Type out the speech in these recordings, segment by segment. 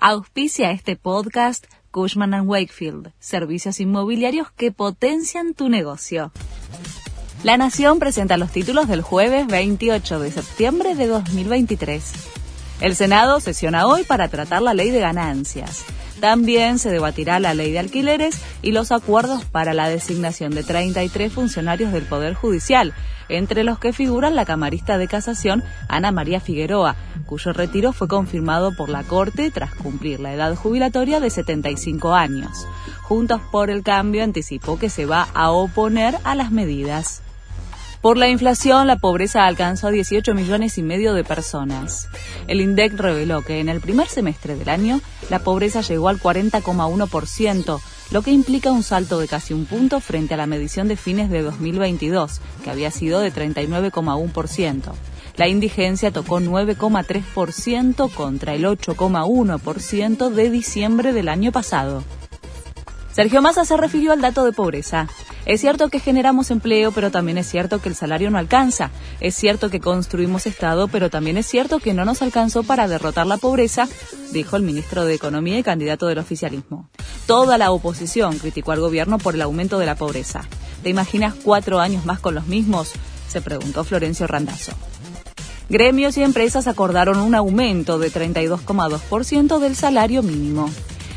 Auspicia este podcast Cushman ⁇ Wakefield, servicios inmobiliarios que potencian tu negocio. La Nación presenta los títulos del jueves 28 de septiembre de 2023. El Senado sesiona hoy para tratar la ley de ganancias. También se debatirá la ley de alquileres y los acuerdos para la designación de 33 funcionarios del Poder Judicial, entre los que figuran la camarista de casación Ana María Figueroa, cuyo retiro fue confirmado por la Corte tras cumplir la edad jubilatoria de 75 años. Juntos por el Cambio anticipó que se va a oponer a las medidas. Por la inflación, la pobreza alcanzó a 18 millones y medio de personas. El INDEC reveló que en el primer semestre del año, la pobreza llegó al 40,1%, lo que implica un salto de casi un punto frente a la medición de fines de 2022, que había sido de 39,1%. La indigencia tocó 9,3% contra el 8,1% de diciembre del año pasado. Sergio Massa se refirió al dato de pobreza. Es cierto que generamos empleo, pero también es cierto que el salario no alcanza. Es cierto que construimos Estado, pero también es cierto que no nos alcanzó para derrotar la pobreza, dijo el ministro de Economía y candidato del oficialismo. Toda la oposición criticó al gobierno por el aumento de la pobreza. ¿Te imaginas cuatro años más con los mismos? se preguntó Florencio Randazzo. Gremios y empresas acordaron un aumento de 32,2% del salario mínimo.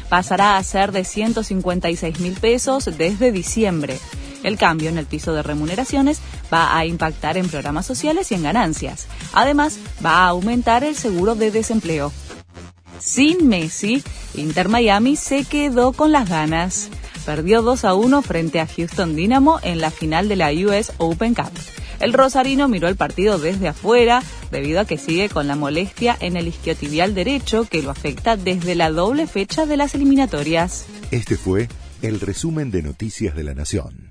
Pasará a ser de 156 mil pesos desde diciembre. El cambio en el piso de remuneraciones va a impactar en programas sociales y en ganancias. Además, va a aumentar el seguro de desempleo. Sin Messi, Inter Miami se quedó con las ganas. Perdió 2 a 1 frente a Houston Dynamo en la final de la US Open Cup. El rosarino miró el partido desde afuera debido a que sigue con la molestia en el isquiotibial derecho que lo afecta desde la doble fecha de las eliminatorias. Este fue el resumen de Noticias de la Nación.